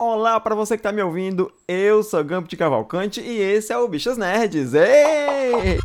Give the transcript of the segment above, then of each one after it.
Olá para você que tá me ouvindo, eu sou Gampo de Cavalcante e esse é o Bichas Nerds. Ei!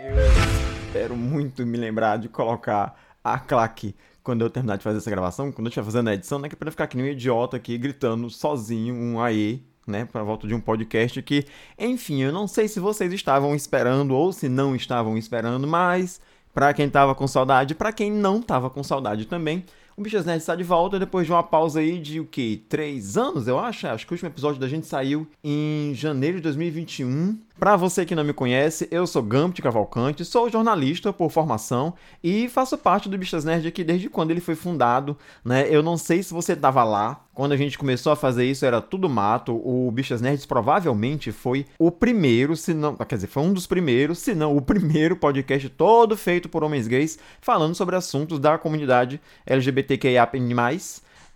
Eu espero muito me lembrar de colocar a claque quando eu terminar de fazer essa gravação, quando eu estiver fazendo a edição, né, que é pra ficar nem um idiota aqui gritando sozinho um aê, né, para volta de um podcast que, enfim, eu não sei se vocês estavam esperando ou se não estavam esperando, mas para quem tava com saudade, para quem não tava com saudade também, o Bichas Nerd está de volta depois de uma pausa aí de o que? Três anos, eu acho? Acho que o último episódio da gente saiu em janeiro de 2021. Para você que não me conhece, eu sou Gambit Cavalcante, sou jornalista por formação e faço parte do Bichas Nerd aqui desde quando ele foi fundado, né? Eu não sei se você estava lá, quando a gente começou a fazer isso era tudo mato. O Bichas Nerds provavelmente foi o primeiro, se não, quer dizer, foi um dos primeiros, se não o primeiro podcast todo feito por homens gays falando sobre assuntos da comunidade LGBTQIA+,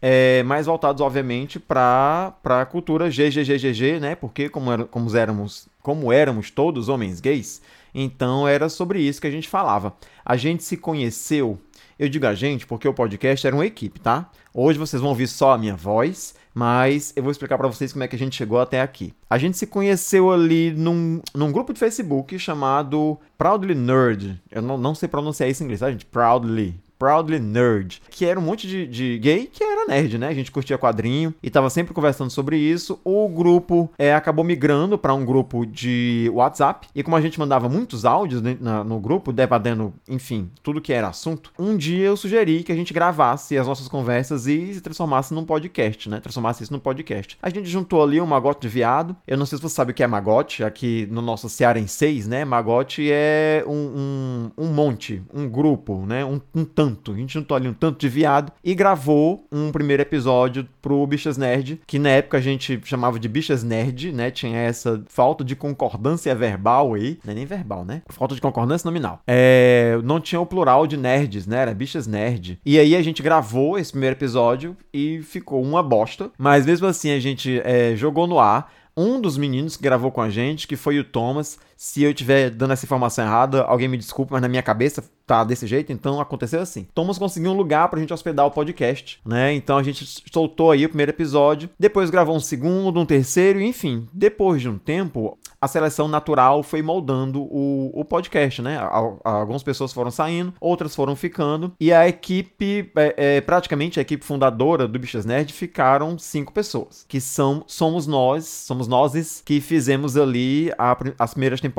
é, mais voltados, obviamente, para a cultura GGGGG, né? Porque como, era, como, éramos, como éramos todos homens gays, então era sobre isso que a gente falava. A gente se conheceu, eu digo a gente porque o podcast era uma equipe, tá? Hoje vocês vão ouvir só a minha voz, mas eu vou explicar para vocês como é que a gente chegou até aqui. A gente se conheceu ali num, num grupo de Facebook chamado Proudly Nerd. Eu não, não sei pronunciar isso em inglês, tá, gente? Proudly. Proudly Nerd, que era um monte de, de, gay que era nerd, né? A gente curtia quadrinho e tava sempre conversando sobre isso. O grupo é, acabou migrando para um grupo de WhatsApp e como a gente mandava muitos áudios né, na, no grupo, debatendo, enfim, tudo que era assunto, um dia eu sugeri que a gente gravasse as nossas conversas e se transformasse num podcast, né? Transformasse isso num podcast. A gente juntou ali um magote de viado. Eu não sei se você sabe o que é magote, aqui no nosso Cearenseis, né? Magote é um, um, um monte, um grupo, né? Um, um tanto tanto, a gente juntou ali um tanto de viado e gravou um primeiro episódio pro Bichas Nerd, que na época a gente chamava de Bichas Nerd, né? Tinha essa falta de concordância verbal aí, não é nem verbal, né? Falta de concordância nominal. É, não tinha o plural de nerds, né? Era Bichas Nerd. E aí a gente gravou esse primeiro episódio e ficou uma bosta, mas mesmo assim a gente é, jogou no ar um dos meninos que gravou com a gente, que foi o Thomas. Se eu estiver dando essa informação errada, alguém me desculpe, mas na minha cabeça tá desse jeito, então aconteceu assim. Thomas conseguiu um lugar pra gente hospedar o podcast, né? Então a gente soltou aí o primeiro episódio, depois gravou um segundo, um terceiro, enfim. Depois de um tempo, a seleção natural foi moldando o, o podcast, né? Algumas pessoas foram saindo, outras foram ficando, e a equipe, é, é, praticamente a equipe fundadora do Bichas Nerd, ficaram cinco pessoas, que são somos nós, somos nós que fizemos ali a, as primeiras temporadas,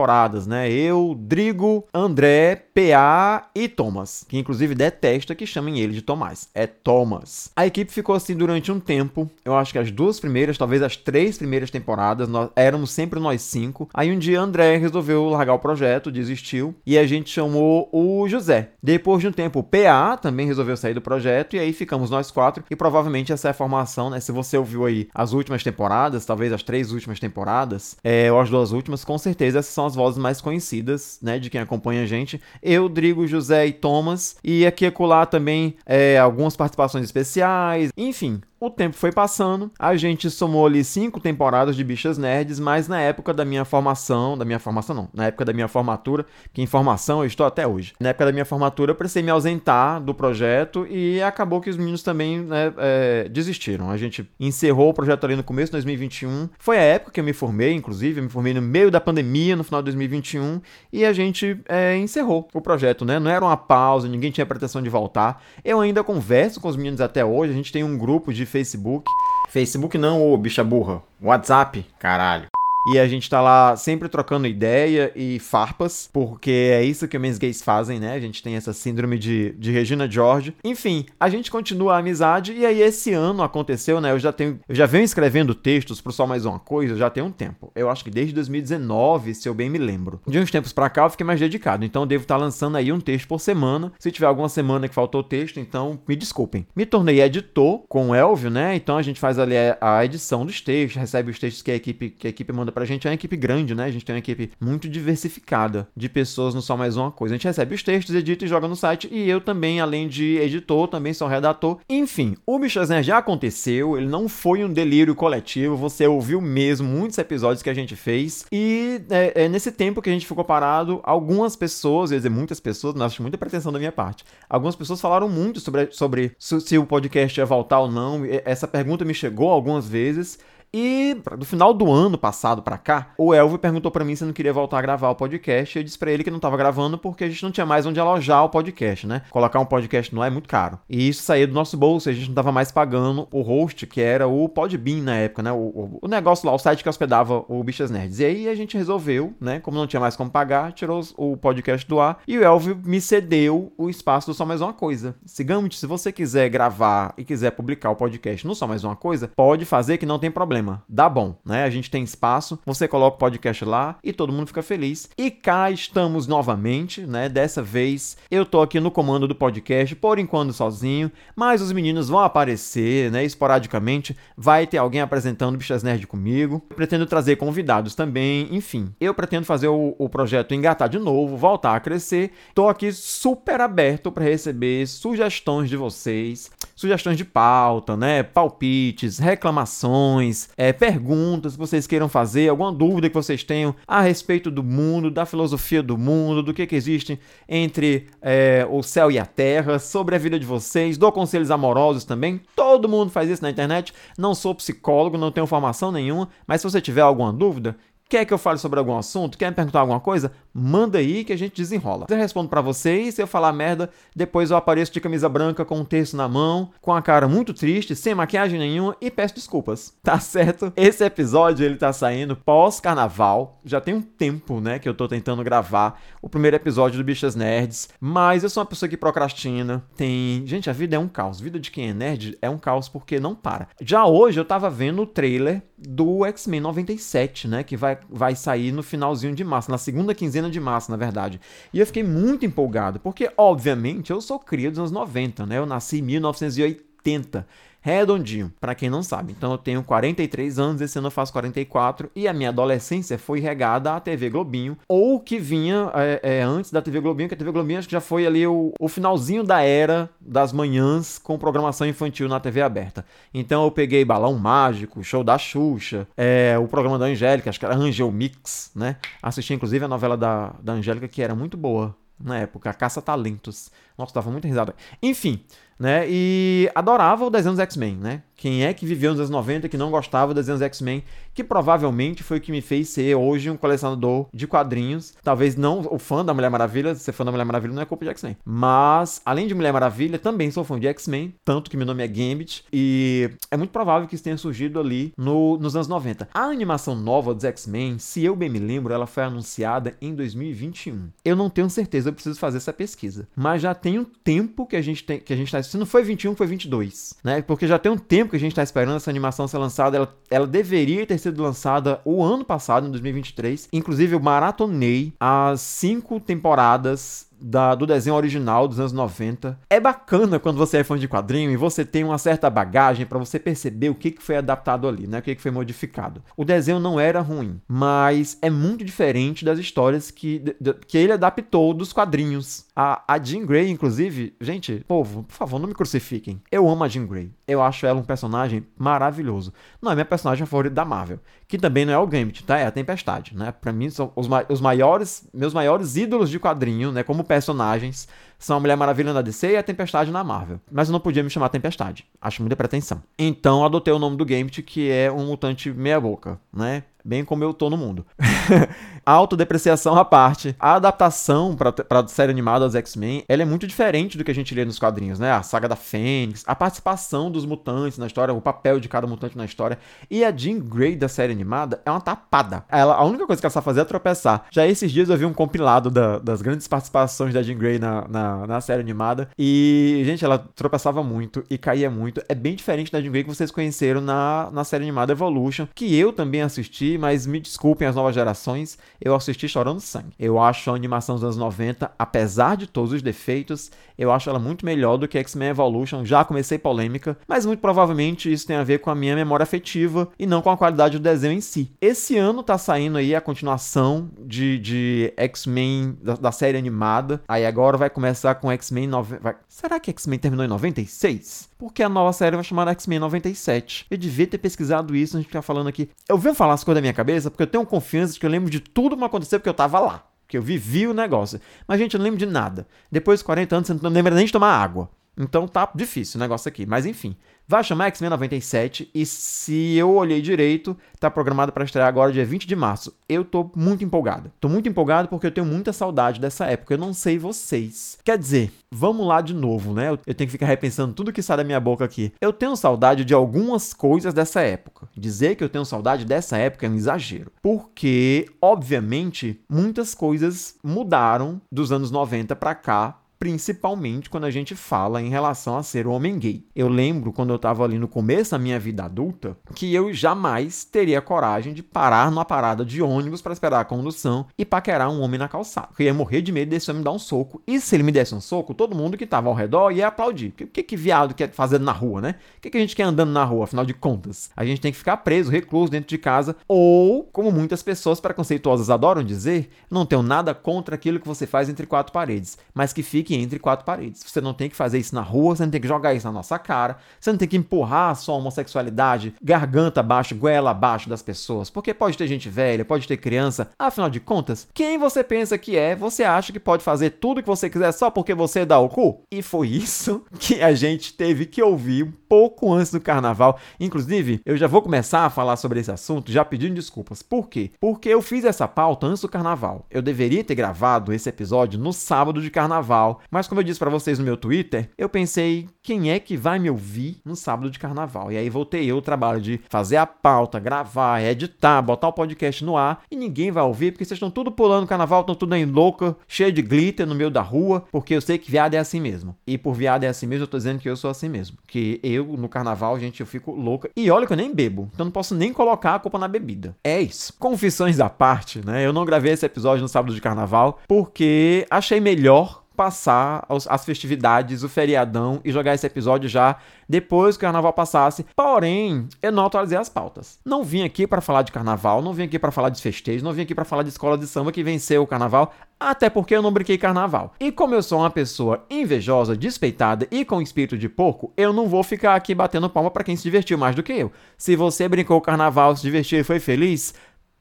né? Eu, Drigo, André, PA e Thomas, que inclusive detesta que chamem ele de Tomás. É Thomas. A equipe ficou assim durante um tempo. Eu acho que as duas primeiras, talvez as três primeiras temporadas, nós éramos sempre nós cinco. Aí um dia André resolveu largar o projeto, desistiu, e a gente chamou o José. Depois de um tempo, o PA também resolveu sair do projeto, e aí ficamos nós quatro, e provavelmente essa é a formação, né? Se você ouviu aí as últimas temporadas, talvez as três últimas temporadas, é, ou as duas últimas, com certeza essas são as vozes mais conhecidas, né, de quem acompanha a gente. Eu, Drigo, José e Thomas, e aqui e acolá também é, algumas participações especiais, enfim, o tempo foi passando, a gente somou ali cinco temporadas de Bichas Nerds, mas na época da minha formação, da minha formação não, na época da minha formatura, que em formação eu estou até hoje. Na época da minha formatura eu precisei me ausentar do projeto e acabou que os meninos também né, é, desistiram. A gente encerrou o projeto ali no começo de 2021. Foi a época que eu me formei, inclusive, eu me formei no meio da pandemia, no final de 2021, e a gente é, encerrou o projeto, né? Não era uma pausa, ninguém tinha pretensão de voltar. Eu ainda converso com os meninos até hoje, a gente tem um grupo de Facebook. Facebook não, ô bicha burra. WhatsApp, caralho. E a gente tá lá sempre trocando ideia e farpas, porque é isso que homens gays fazem, né? A gente tem essa síndrome de, de Regina George. Enfim, a gente continua a amizade e aí esse ano aconteceu, né? Eu já tenho, eu já venho escrevendo textos pro Só Mais Uma Coisa já tem um tempo. Eu acho que desde 2019, se eu bem me lembro. De uns tempos pra cá eu fiquei mais dedicado, então eu devo estar tá lançando aí um texto por semana. Se tiver alguma semana que faltou texto, então me desculpem. Me tornei editor com o Elvio, né? Então a gente faz ali a edição dos textos, recebe os textos que a equipe, que a equipe manda pra gente é uma equipe grande, né? A gente tem uma equipe muito diversificada de pessoas no Só Mais Uma Coisa. A gente recebe os textos, edita e joga no site. E eu também, além de editor, também sou redator. Enfim, o Bichas Nerd já aconteceu, ele não foi um delírio coletivo. Você ouviu mesmo muitos episódios que a gente fez. E é, é nesse tempo que a gente ficou parado, algumas pessoas, ia dizer muitas pessoas, não acho muita pretensão da minha parte. Algumas pessoas falaram muito sobre, sobre se o podcast ia voltar ou não. Essa pergunta me chegou algumas vezes. E do final do ano passado para cá, o Elvio perguntou para mim se eu não queria voltar a gravar o podcast. Eu disse para ele que não tava gravando porque a gente não tinha mais onde alojar o podcast, né? Colocar um podcast no ar é muito caro. E isso saía do nosso bolso, a gente não tava mais pagando o host, que era o Podbean na época, né? O, o, o negócio lá, o site que hospedava o Bichas Nerds. E aí a gente resolveu, né? Como não tinha mais como pagar, tirou o podcast do ar e o Elvio me cedeu o espaço do Só Mais Uma Coisa. Sigamos, se você quiser gravar e quiser publicar o podcast no Só Mais Uma Coisa, pode fazer que não tem problema problema, dá bom, né? A gente tem espaço, você coloca o podcast lá e todo mundo fica feliz. E cá estamos novamente, né? Dessa vez eu tô aqui no comando do podcast, por enquanto sozinho, mas os meninos vão aparecer, né? Esporadicamente, vai ter alguém apresentando Bichas Nerd comigo. Eu pretendo trazer convidados também, enfim. Eu pretendo fazer o, o projeto engatar de novo, voltar a crescer. Tô aqui super aberto para receber sugestões de vocês, sugestões de pauta, né? Palpites, reclamações, é, perguntas que vocês queiram fazer, alguma dúvida que vocês tenham a respeito do mundo, da filosofia do mundo, do que, que existe entre é, o céu e a terra, sobre a vida de vocês, dou conselhos amorosos também. Todo mundo faz isso na internet. Não sou psicólogo, não tenho formação nenhuma, mas se você tiver alguma dúvida, Quer que eu fale sobre algum assunto? Quer me perguntar alguma coisa? Manda aí que a gente desenrola. Eu respondo para vocês, se eu falar merda, depois eu apareço de camisa branca com um texto na mão, com a cara muito triste, sem maquiagem nenhuma e peço desculpas. Tá certo? Esse episódio ele tá saindo pós-carnaval. Já tem um tempo, né, que eu tô tentando gravar o primeiro episódio do Bichas Nerds, mas eu sou uma pessoa que procrastina. Tem, gente, a vida é um caos. A vida de quem é nerd é um caos porque não para. Já hoje eu tava vendo o trailer do X-Men 97, né, que vai vai, sair no finalzinho de março, na segunda quinzena de março, na verdade. E eu fiquei muito empolgado, porque, obviamente, eu sou cria dos anos 90, né? Eu nasci em 1980 redondinho, para quem não sabe. Então eu tenho 43 anos, esse ano eu faço 44 e a minha adolescência foi regada à TV Globinho, ou que vinha é, é, antes da TV Globinho, que a TV Globinho acho que já foi ali o, o finalzinho da era das manhãs com programação infantil na TV aberta. Então eu peguei Balão Mágico, Show da Xuxa, é, o programa da Angélica, acho que era Angel Mix, né? Assisti inclusive a novela da, da Angélica que era muito boa na época, Caça Talentos. Nossa, tava muito risada. Enfim, né? E adorava o desenho dos X-Men, né? Quem é que viveu nos anos 90 que não gostava dos desenhos X-Men, que provavelmente foi o que me fez ser hoje um colecionador de quadrinhos. Talvez não o fã da Mulher Maravilha, ser fã da Mulher Maravilha não é culpa de X-Men. Mas, além de Mulher Maravilha, também sou fã de X-Men, tanto que meu nome é Gambit, e é muito provável que isso tenha surgido ali no, nos anos 90. A animação nova dos X-Men, se eu bem me lembro, ela foi anunciada em 2021. Eu não tenho certeza, eu preciso fazer essa pesquisa. Mas já tem um tempo que a gente tem, que a gente tá, se não foi 21, foi 22, né? Porque já tem um tempo que a gente está esperando essa animação ser lançada. Ela, ela deveria ter sido lançada o ano passado, em 2023. Inclusive, eu maratonei as cinco temporadas da, do desenho original dos anos 90. É bacana quando você é fã de quadrinho e você tem uma certa bagagem para você perceber o que, que foi adaptado ali, né? O que, que foi modificado. O desenho não era ruim, mas é muito diferente das histórias que, que ele adaptou dos quadrinhos. A, a Jean Grey, inclusive, gente, povo, por favor, não me crucifiquem. Eu amo a Jean Grey. Eu acho ela um personagem maravilhoso. Não é minha personagem favorita da Marvel, que também não é o Gambit, tá? É a Tempestade, né? Para mim são os, os maiores, meus maiores ídolos de quadrinho, né? Como personagens são a Mulher Maravilha na DC e a Tempestade na Marvel. Mas eu não podia me chamar Tempestade. Acho muita pretensão. Então adotei o nome do Gambit, que é um mutante meia-boca, né? bem como eu tô no mundo. Autodepreciação à parte. A adaptação para a série animada dos X-Men, ela é muito diferente do que a gente lê nos quadrinhos, né? A saga da Fênix, a participação dos mutantes na história, o papel de cada mutante na história. E a Jean Grey da série animada é uma tapada. Ela, a única coisa que ela sabe fazer é tropeçar. Já esses dias eu vi um compilado da, das grandes participações da Jean Grey na, na, na, série animada. E, gente, ela tropeçava muito e caía muito. É bem diferente da Jean Grey que vocês conheceram na, na série animada Evolution, que eu também assisti mas me desculpem as novas gerações, eu assisti chorando sangue. Eu acho a animação dos anos 90, apesar de todos os defeitos, eu acho ela muito melhor do que X-Men Evolution. Já comecei polêmica, mas muito provavelmente isso tem a ver com a minha memória afetiva e não com a qualidade do desenho em si. Esse ano tá saindo aí a continuação de, de X-Men da, da, série animada. Aí agora vai começar com X-Men 9. Vai... Será que X-Men terminou em 96? Porque a nova série vai chamar X-Men 97. Eu devia ter pesquisado isso, a gente ficar falando aqui. Eu venho falar as coisas da minha cabeça porque eu tenho confiança de que eu lembro de tudo que aconteceu porque eu tava lá. Que eu vivi o negócio. Mas, gente, eu não lembro de nada. Depois de 40 anos, você não lembra nem de tomar água. Então tá difícil o negócio aqui. Mas enfim. Vai chamar X-Men 97 e se eu olhei direito, tá programado para estrear agora dia 20 de março. Eu tô muito empolgado. Tô muito empolgado porque eu tenho muita saudade dessa época. Eu não sei vocês. Quer dizer, vamos lá de novo, né? Eu tenho que ficar repensando tudo que sai da minha boca aqui. Eu tenho saudade de algumas coisas dessa época. Dizer que eu tenho saudade dessa época é um exagero. Porque, obviamente, muitas coisas mudaram dos anos 90 para cá principalmente quando a gente fala em relação a ser um homem gay. Eu lembro quando eu estava ali no começo da minha vida adulta que eu jamais teria coragem de parar numa parada de ônibus para esperar a condução e paquerar um homem na calçada. Eu ia morrer de medo desse homem dar um soco. E se ele me desse um soco, todo mundo que estava ao redor ia aplaudir. O que, que viado quer fazer na rua, né? O que, que a gente quer andando na rua, afinal de contas? A gente tem que ficar preso, recluso dentro de casa ou, como muitas pessoas preconceituosas adoram dizer, não tenho nada contra aquilo que você faz entre quatro paredes, mas que fique entre quatro paredes. Você não tem que fazer isso na rua, você não tem que jogar isso na nossa cara, você não tem que empurrar a sua homossexualidade garganta abaixo, goela abaixo das pessoas, porque pode ter gente velha, pode ter criança, afinal de contas, quem você pensa que é, você acha que pode fazer tudo que você quiser só porque você dá o cu? E foi isso que a gente teve que ouvir pouco antes do carnaval. Inclusive, eu já vou começar a falar sobre esse assunto já pedindo desculpas. Por quê? Porque eu fiz essa pauta antes do carnaval. Eu deveria ter gravado esse episódio no sábado de carnaval mas como eu disse para vocês no meu Twitter, eu pensei, quem é que vai me ouvir no sábado de carnaval? E aí voltei eu o trabalho de fazer a pauta, gravar, editar, botar o podcast no ar e ninguém vai ouvir porque vocês estão tudo pulando carnaval, estão tudo aí louca, cheio de glitter no meio da rua, porque eu sei que viado é assim mesmo. E por viado é assim mesmo, eu tô dizendo que eu sou assim mesmo. Que eu, no carnaval, gente, eu fico louca. E olha que eu nem bebo, então não posso nem colocar a culpa na bebida. É isso. Confissões à parte, né? Eu não gravei esse episódio no sábado de carnaval porque achei melhor passar as festividades, o feriadão e jogar esse episódio já depois que o carnaval passasse. Porém, eu não atualizei as pautas. Não vim aqui para falar de carnaval, não vim aqui para falar de festejos, não vim aqui para falar de escola de samba que venceu o carnaval, até porque eu não brinquei carnaval. E como eu sou uma pessoa invejosa, despeitada e com espírito de porco, eu não vou ficar aqui batendo palma para quem se divertiu mais do que eu. Se você brincou carnaval, se divertiu e foi feliz,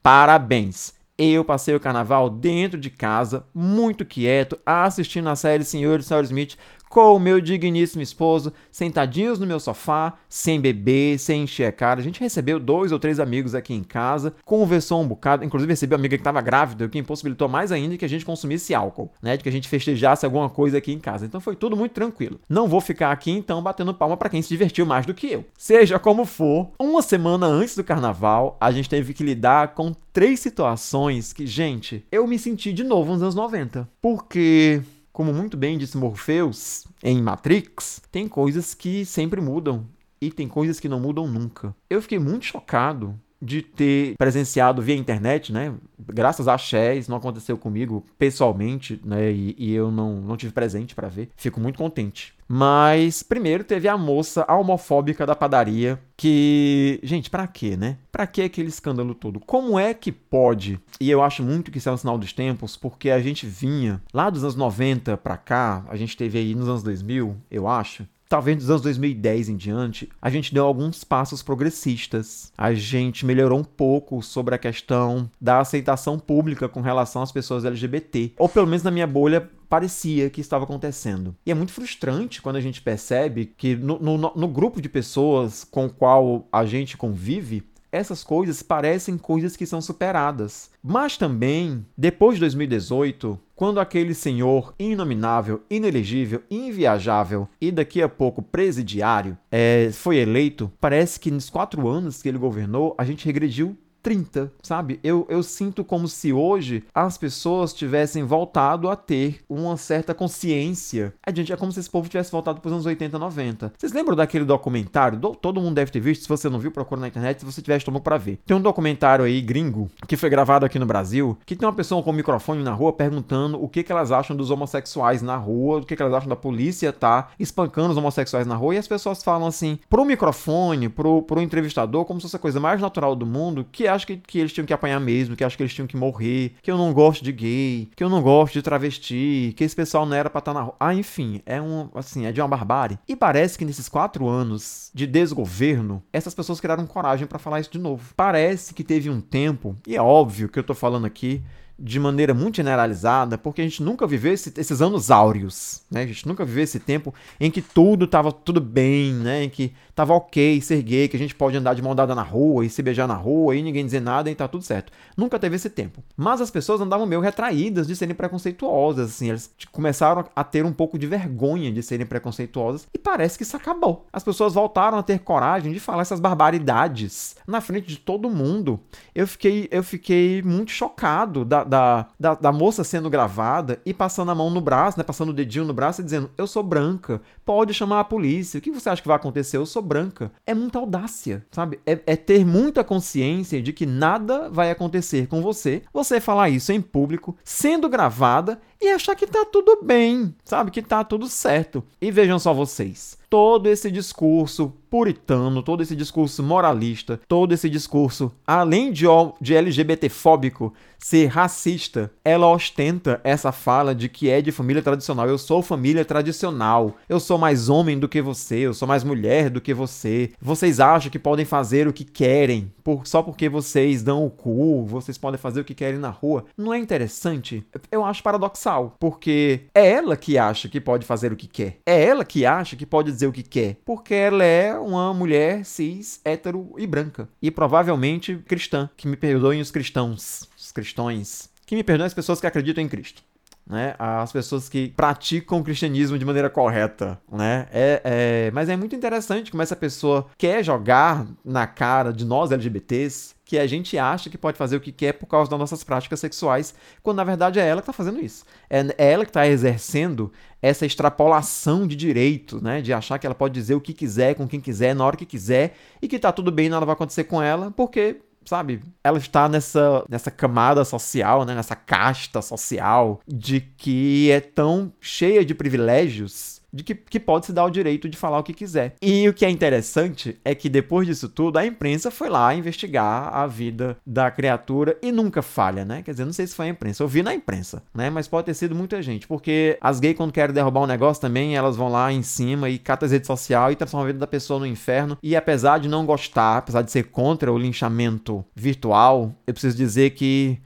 parabéns. Eu passei o carnaval dentro de casa, muito quieto, assistindo a série Senhor e Senhora Smith com o meu digníssimo esposo, sentadinhos no meu sofá, sem beber, sem encher a cara. A gente recebeu dois ou três amigos aqui em casa, conversou um bocado, inclusive recebeu uma amiga que estava grávida, o que impossibilitou mais ainda que a gente consumisse álcool, né? De que a gente festejasse alguma coisa aqui em casa. Então foi tudo muito tranquilo. Não vou ficar aqui então batendo palma para quem se divertiu mais do que eu. Seja como for, uma semana antes do carnaval, a gente teve que lidar com três situações que, gente, eu me senti de novo nos anos 90. Porque como muito bem disse Morpheus em Matrix, tem coisas que sempre mudam e tem coisas que não mudam nunca. Eu fiquei muito chocado de ter presenciado via internet, né? Graças a Chess, não aconteceu comigo pessoalmente, né? E, e eu não, não tive presente para ver. Fico muito contente. Mas primeiro teve a moça homofóbica da padaria que, gente, para quê, né? Para que aquele escândalo todo? Como é que pode? E eu acho muito que isso é um sinal dos tempos, porque a gente vinha lá dos anos 90 para cá, a gente teve aí nos anos 2000, eu acho, talvez dos anos 2010 em diante, a gente deu alguns passos progressistas. A gente melhorou um pouco sobre a questão da aceitação pública com relação às pessoas LGBT. Ou pelo menos na minha bolha parecia que estava acontecendo. E é muito frustrante quando a gente percebe que no, no, no grupo de pessoas com o qual a gente convive, essas coisas parecem coisas que são superadas. Mas também, depois de 2018, quando aquele senhor inominável, inelegível, inviajável e daqui a pouco presidiário é, foi eleito, parece que nos quatro anos que ele governou, a gente regrediu 30, sabe? Eu, eu sinto como se hoje as pessoas tivessem voltado a ter uma certa consciência. A gente é como se esse povo tivesse voltado para os anos 80, 90. Vocês lembram daquele documentário? Do, todo mundo deve ter visto. Se você não viu, procura na internet. Se você tiver estômago para ver. Tem um documentário aí gringo que foi gravado aqui no Brasil que tem uma pessoa com um microfone na rua perguntando o que, que elas acham dos homossexuais na rua, o que, que elas acham da polícia tá espancando os homossexuais na rua. E as pessoas falam assim pro microfone, pro, pro entrevistador, como se fosse a coisa mais natural do mundo, que acho que, que eles tinham que apanhar mesmo, que acho que eles tinham que morrer, que eu não gosto de gay, que eu não gosto de travesti, que esse pessoal não era pra estar tá na rua. Ah, enfim, é um, assim, é de uma barbárie. E parece que nesses quatro anos de desgoverno, essas pessoas criaram coragem para falar isso de novo. Parece que teve um tempo, e é óbvio que eu tô falando aqui de maneira muito generalizada, porque a gente nunca viveu esse, esses anos áureos, né? A gente nunca viveu esse tempo em que tudo estava tudo bem, né? Em que tava ok ser gay, que a gente pode andar de mão dada na rua e se beijar na rua e ninguém dizer nada e tá tudo certo. Nunca teve esse tempo. Mas as pessoas andavam meio retraídas de serem preconceituosas, assim, elas começaram a ter um pouco de vergonha de serem preconceituosas e parece que isso acabou. As pessoas voltaram a ter coragem de falar essas barbaridades na frente de todo mundo. Eu fiquei, eu fiquei muito chocado da, da, da, da, moça sendo gravada e passando a mão no braço, né? Passando o dedinho no braço e dizendo: Eu sou branca, pode chamar a polícia. O que você acha que vai acontecer? Eu sou branca. É muita audácia, sabe? É, é ter muita consciência de que nada vai acontecer com você. Você falar isso em público, sendo gravada e achar que tá tudo bem, sabe? Que tá tudo certo. E vejam só vocês todo esse discurso puritano, todo esse discurso moralista, todo esse discurso, além de, de LGBT-fóbico, ser racista, ela ostenta essa fala de que é de família tradicional. Eu sou família tradicional. Eu sou mais homem do que você. Eu sou mais mulher do que você. Vocês acham que podem fazer o que querem por, só porque vocês dão o cu. Vocês podem fazer o que querem na rua. Não é interessante? Eu acho paradoxal, porque é ela que acha que pode fazer o que quer. É ela que acha que pode dizer o que quer, porque ela é uma mulher cis, hétero e branca. E provavelmente cristã. Que me perdoem os cristãos, os cristões. Que me perdoem as pessoas que acreditam em Cristo. Né, as pessoas que praticam o cristianismo de maneira correta, né? É, é, mas é muito interessante como essa pessoa quer jogar na cara de nós LGBTs que a gente acha que pode fazer o que quer por causa das nossas práticas sexuais, quando na verdade é ela que está fazendo isso. É, é ela que está exercendo essa extrapolação de direito, né? De achar que ela pode dizer o que quiser, com quem quiser, na hora que quiser, e que tá tudo bem, nada vai acontecer com ela, porque sabe? Ela está nessa, nessa camada social, né? nessa casta social de que é tão cheia de privilégios de que, que pode se dar o direito de falar o que quiser. E o que é interessante é que depois disso tudo, a imprensa foi lá investigar a vida da criatura e nunca falha, né? Quer dizer, não sei se foi a imprensa, eu vi na imprensa, né? Mas pode ter sido muita gente, porque as gays, quando querem derrubar um negócio também, elas vão lá em cima e catam as redes sociais e transformam a vida da pessoa no inferno. E apesar de não gostar, apesar de ser contra o linchamento virtual, eu preciso dizer que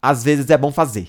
às vezes é bom fazer,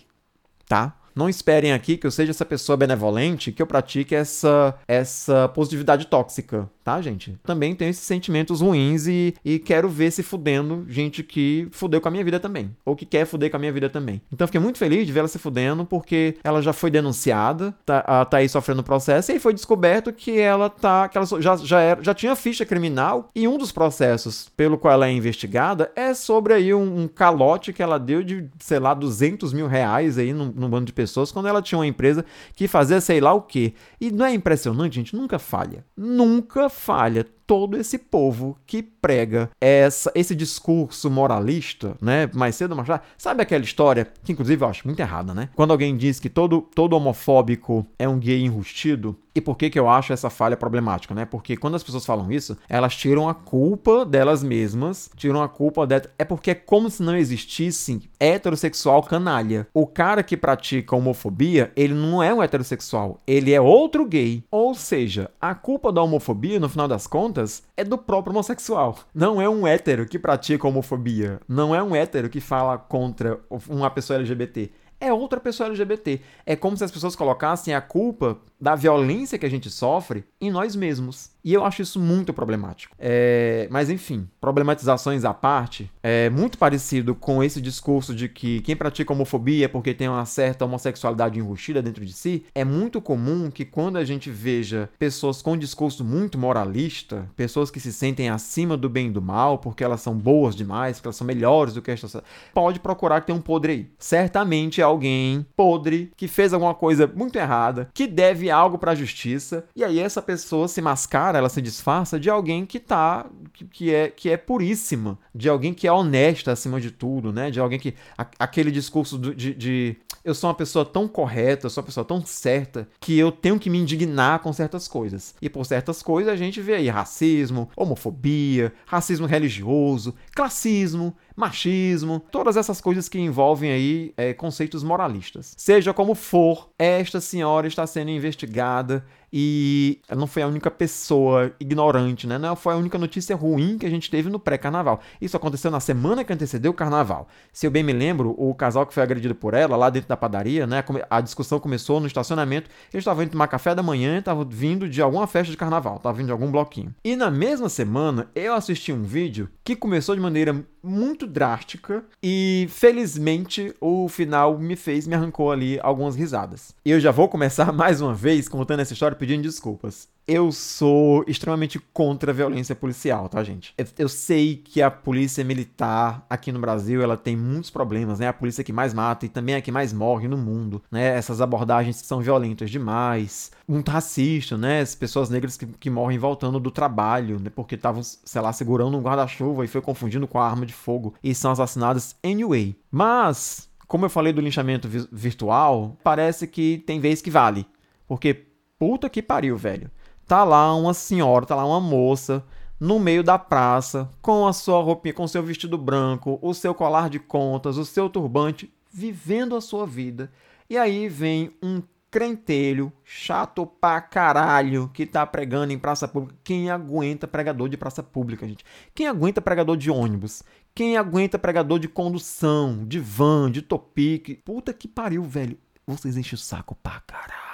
tá? Não esperem aqui que eu seja essa pessoa benevolente, que eu pratique essa, essa positividade tóxica tá, gente? Também tenho esses sentimentos ruins e, e quero ver se fudendo gente que fudeu com a minha vida também. Ou que quer fuder com a minha vida também. Então fiquei muito feliz de ver ela se fudendo, porque ela já foi denunciada, tá, tá aí sofrendo processo, e aí foi descoberto que ela tá. que ela já, já, era, já tinha ficha criminal, e um dos processos pelo qual ela é investigada é sobre aí um, um calote que ela deu de, sei lá, 200 mil reais aí num, num bando de pessoas, quando ela tinha uma empresa que fazia sei lá o quê. E não é impressionante, gente? Nunca falha. Nunca falha todo esse povo que prega essa, esse discurso moralista, né? Mais cedo ou mais tarde. Sabe aquela história, que inclusive eu acho muito errada, né? Quando alguém diz que todo, todo homofóbico é um gay enrustido, e por que, que eu acho essa falha problemática, né? Porque quando as pessoas falam isso, elas tiram a culpa delas mesmas, tiram a culpa de... É porque é como se não existisse heterossexual canalha. O cara que pratica homofobia, ele não é um heterossexual, ele é outro gay. Ou seja, a culpa da homofobia, no final das contas, é do próprio homossexual. Não é um hétero que pratica homofobia. Não é um hétero que fala contra uma pessoa LGBT é outra pessoa LGBT. É como se as pessoas colocassem a culpa da violência que a gente sofre em nós mesmos. E eu acho isso muito problemático. É, mas enfim, problematizações à parte, é muito parecido com esse discurso de que quem pratica homofobia é porque tem uma certa homossexualidade enrustida dentro de si. É muito comum que quando a gente veja pessoas com um discurso muito moralista, pessoas que se sentem acima do bem e do mal, porque elas são boas demais, porque elas são melhores do que esta, pode procurar que tem um podre aí. Certamente é alguém podre que fez alguma coisa muito errada, que deve algo para a justiça, e aí essa pessoa se mascara, ela se disfarça de alguém que tá que, que é que é puríssima, de alguém que é honesta acima de tudo, né? De alguém que a, aquele discurso do, de, de eu sou uma pessoa tão correta, eu sou uma pessoa tão certa que eu tenho que me indignar com certas coisas. E por certas coisas a gente vê aí racismo, homofobia, racismo religioso, classismo, machismo, todas essas coisas que envolvem aí é, conceitos moralistas. Seja como for, esta senhora está sendo investigada e não foi a única pessoa ignorante, né? Não foi a única notícia ruim que a gente teve no pré-carnaval. Isso aconteceu na semana que antecedeu o carnaval. Se eu bem me lembro, o casal que foi agredido por ela, lá dentro da padaria, né? A discussão começou no estacionamento. Eles estavam indo tomar café da manhã, estavam vindo de alguma festa de carnaval, estavam vindo de algum bloquinho. E na mesma semana, eu assisti um vídeo que começou de maneira muito drástica e felizmente o final me fez, me arrancou ali algumas risadas. E eu já vou começar mais uma vez contando essa história pedindo desculpas eu sou extremamente contra a violência policial, tá, gente? Eu, sei que a polícia militar aqui no Brasil, ela tem muitos problemas, né? A polícia que mais mata e também a que mais morre no mundo, né? Essas abordagens que são violentas demais, muito racista, né? As pessoas negras que, que morrem voltando do trabalho, né? Porque estavam, sei lá, segurando um guarda-chuva e foi confundindo com a arma de fogo e são assassinadas anyway. Mas, como eu falei do linchamento vi virtual, parece que tem vez que vale. Porque puta que pariu, velho tá lá uma senhora, tá lá uma moça no meio da praça, com a sua roupinha, com o seu vestido branco, o seu colar de contas, o seu turbante, vivendo a sua vida. E aí vem um crentelho, chato pra caralho, que tá pregando em praça pública. Quem aguenta pregador de praça pública, gente? Quem aguenta pregador de ônibus? Quem aguenta pregador de condução, de van, de topique? Puta que pariu, velho. Vocês enchem o saco pra caralho.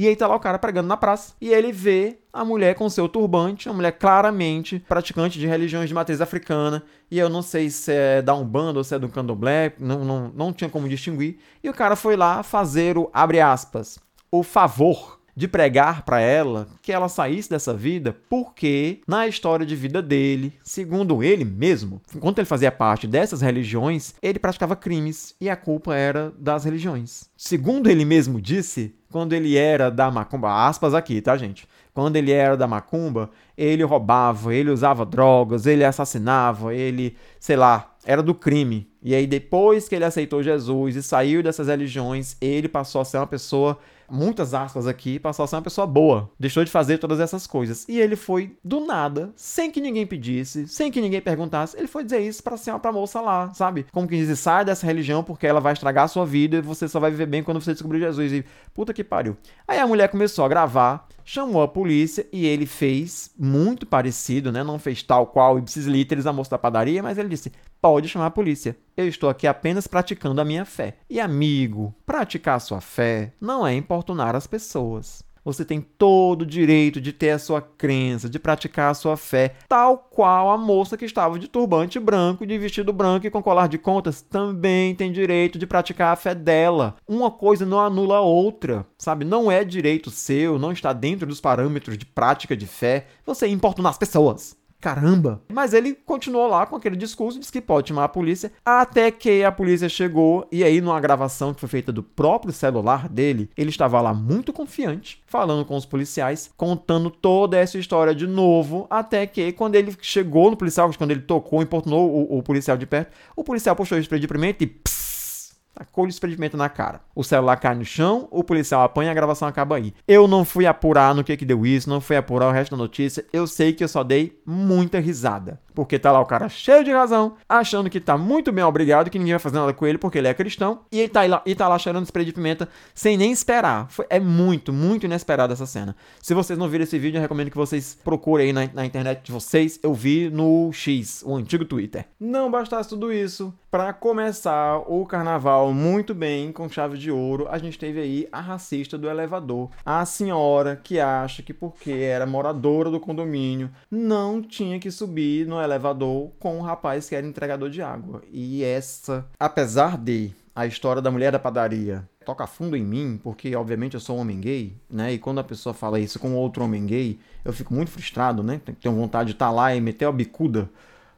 E aí tá lá o cara pregando na praça e ele vê a mulher com seu turbante, uma mulher claramente praticante de religiões de matriz africana, e eu não sei se é da Umbanda ou se é do Candomblé, não, não, não tinha como distinguir. E o cara foi lá fazer o, abre aspas, o favor de pregar para ela que ela saísse dessa vida, porque na história de vida dele, segundo ele mesmo, enquanto ele fazia parte dessas religiões, ele praticava crimes e a culpa era das religiões. Segundo ele mesmo disse, quando ele era da macumba, aspas aqui, tá, gente? Quando ele era da macumba, ele roubava, ele usava drogas, ele assassinava, ele, sei lá, era do crime. E aí depois que ele aceitou Jesus e saiu dessas religiões, ele passou a ser uma pessoa muitas aspas aqui, passou a ser uma pessoa boa. Deixou de fazer todas essas coisas. E ele foi, do nada, sem que ninguém pedisse, sem que ninguém perguntasse, ele foi dizer isso pra senhora, pra moça lá, sabe? Como que diz, sai dessa religião porque ela vai estragar a sua vida e você só vai viver bem quando você descobrir Jesus. E puta que pariu. Aí a mulher começou a gravar, chamou a polícia e ele fez muito parecido, né? Não fez tal qual Ipsis Literis, a moça da padaria, mas ele disse: pode chamar a polícia. Eu estou aqui apenas praticando a minha fé. E amigo, praticar a sua fé não é importunar as pessoas. Você tem todo o direito de ter a sua crença, de praticar a sua fé, tal qual a moça que estava de turbante branco, de vestido branco e com colar de contas também tem direito de praticar a fé dela. Uma coisa não anula a outra, sabe? Não é direito seu, não está dentro dos parâmetros de prática de fé você importunar as pessoas. Caramba! Mas ele continuou lá com aquele discurso, disse que pode chamar a polícia, até que a polícia chegou e aí numa gravação que foi feita do próprio celular dele, ele estava lá muito confiante, falando com os policiais, contando toda essa história de novo, até que quando ele chegou no policial, quando ele tocou, importunou o, o policial de perto, o policial puxou o spray de e pss, Tacou de experimento na cara. O celular cai no chão, o policial apanha a gravação acaba aí. Eu não fui apurar no que que deu isso, não fui apurar o resto da notícia. Eu sei que eu só dei muita risada porque tá lá o cara cheio de razão, achando que tá muito bem obrigado, que ninguém vai fazer nada com ele porque ele é cristão, e ele tá lá, e tá lá cheirando spray de pimenta sem nem esperar. Foi, é muito, muito inesperada essa cena. Se vocês não viram esse vídeo, eu recomendo que vocês procurem aí na, na internet de vocês. Eu vi no X, o antigo Twitter. Não bastasse tudo isso, para começar o carnaval muito bem, com chave de ouro, a gente teve aí a racista do elevador, a senhora que acha que porque era moradora do condomínio, não tinha que subir no elevador com um rapaz que era entregador de água. E essa, apesar de a história da mulher da padaria toca fundo em mim, porque obviamente eu sou um homem gay, né? E quando a pessoa fala isso com outro homem gay, eu fico muito frustrado, né? Tenho vontade de estar tá lá e meter a bicuda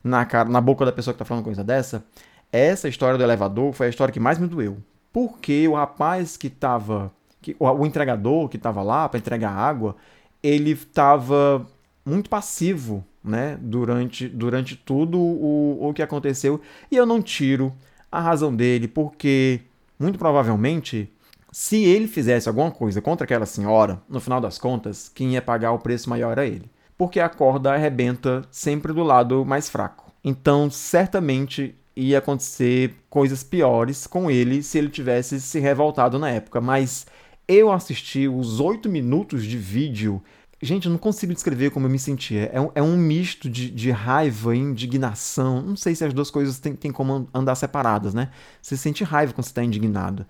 na cara, na boca da pessoa que tá falando coisa dessa. Essa história do elevador foi a história que mais me doeu. Porque o rapaz que tava, que, o, o entregador que tava lá para entregar água, ele tava muito passivo, né, durante, durante tudo o, o que aconteceu. E eu não tiro a razão dele, porque muito provavelmente, se ele fizesse alguma coisa contra aquela senhora, no final das contas, quem ia pagar o preço maior era ele. Porque a corda arrebenta sempre do lado mais fraco. Então, certamente ia acontecer coisas piores com ele se ele tivesse se revoltado na época. Mas eu assisti os oito minutos de vídeo Gente, eu não consigo descrever como eu me sentia. É um, é um misto de, de raiva e indignação. Não sei se as duas coisas têm, têm como andar separadas, né? Você sente raiva quando você tá indignado.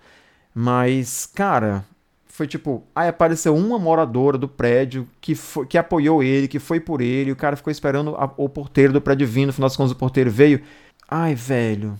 Mas, cara, foi tipo. Aí apareceu uma moradora do prédio que, foi, que apoiou ele, que foi por ele. O cara ficou esperando a, o porteiro do prédio vir. No final das contas, o porteiro veio. Ai, velho.